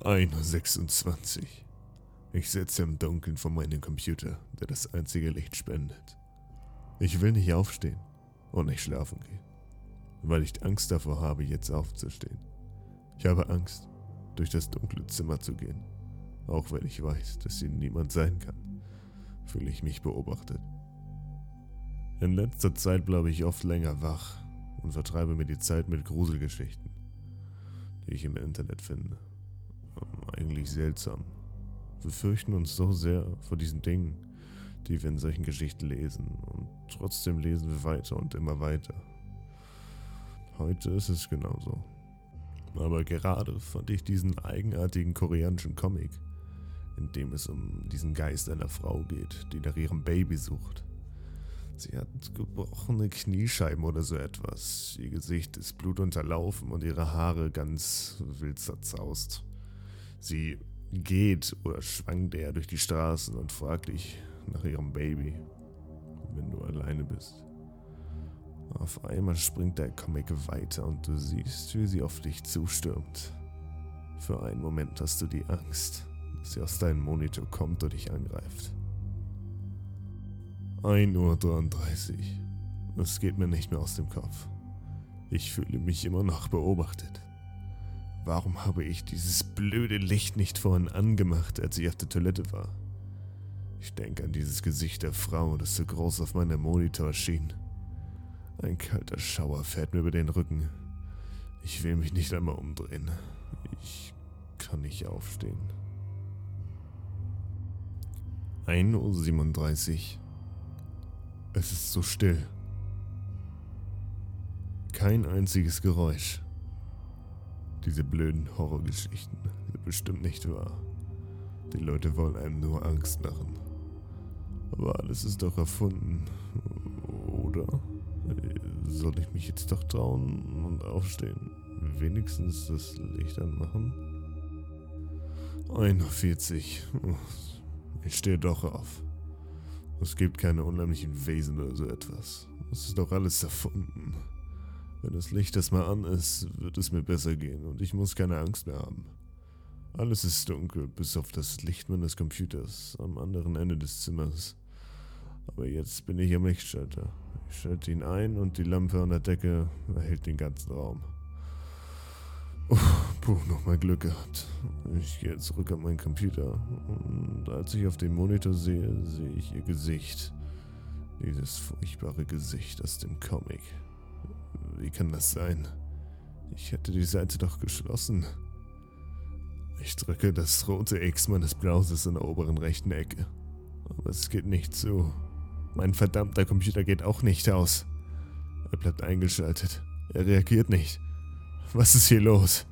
1.26 Uhr. Ich sitze im Dunkeln vor meinem Computer, der das einzige Licht spendet. Ich will nicht aufstehen und nicht schlafen gehen, weil ich Angst davor habe, jetzt aufzustehen. Ich habe Angst, durch das dunkle Zimmer zu gehen, auch wenn ich weiß, dass hier niemand sein kann, fühle ich mich beobachtet. In letzter Zeit bleibe ich oft länger wach und vertreibe mir die Zeit mit Gruselgeschichten, die ich im Internet finde. Eigentlich seltsam. Wir fürchten uns so sehr vor diesen Dingen, die wir in solchen Geschichten lesen, und trotzdem lesen wir weiter und immer weiter. Heute ist es genauso. Aber gerade fand ich diesen eigenartigen koreanischen Comic, in dem es um diesen Geist einer Frau geht, die nach ihrem Baby sucht. Sie hat gebrochene Kniescheiben oder so etwas. Ihr Gesicht ist blutunterlaufen und ihre Haare ganz wild zerzaust. Sie geht oder schwankt er durch die Straßen und fragt dich nach ihrem Baby, wenn du alleine bist. Auf einmal springt der Comic weiter und du siehst, wie sie auf dich zustürmt. Für einen Moment hast du die Angst, dass sie aus deinem Monitor kommt und dich angreift. 1.33 Uhr. Es geht mir nicht mehr aus dem Kopf. Ich fühle mich immer noch beobachtet. Warum habe ich dieses blöde Licht nicht vorhin angemacht, als ich auf der Toilette war? Ich denke an dieses Gesicht der Frau, das so groß auf meinem Monitor erschien. Ein kalter Schauer fährt mir über den Rücken. Ich will mich nicht einmal umdrehen. Ich kann nicht aufstehen. 1.37 Uhr. Es ist so still. Kein einziges Geräusch. Diese blöden Horrorgeschichten sind bestimmt nicht wahr. Die Leute wollen einem nur Angst machen. Aber alles ist doch erfunden. Oder? Soll ich mich jetzt doch trauen und aufstehen? Wenigstens das Licht anmachen? 41. Ich stehe doch auf. Es gibt keine unheimlichen Wesen oder so etwas. Es ist doch alles erfunden. Wenn das Licht erstmal an ist, wird es mir besser gehen und ich muss keine Angst mehr haben. Alles ist dunkel, bis auf das Licht meines Computers am anderen Ende des Zimmers. Aber jetzt bin ich am Lichtschalter. Ich schalte ihn ein und die Lampe an der Decke erhält den ganzen Raum. Uff, puh, nochmal Glück gehabt. Ich gehe zurück an meinen Computer und als ich auf dem Monitor sehe, sehe ich ihr Gesicht. Dieses furchtbare Gesicht aus dem Comic. Wie kann das sein? Ich hätte die Seite doch geschlossen. Ich drücke das rote X meines Browsers in der oberen rechten Ecke. Aber es geht nicht zu. Mein verdammter Computer geht auch nicht aus. Er bleibt eingeschaltet. Er reagiert nicht. Was ist hier los?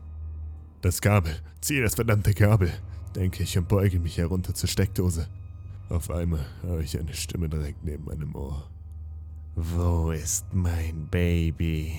Das Kabel. Zieh das verdammte Kabel, denke ich und beuge mich herunter zur Steckdose. Auf einmal höre ich eine Stimme direkt neben meinem Ohr. Wo ist mein Baby?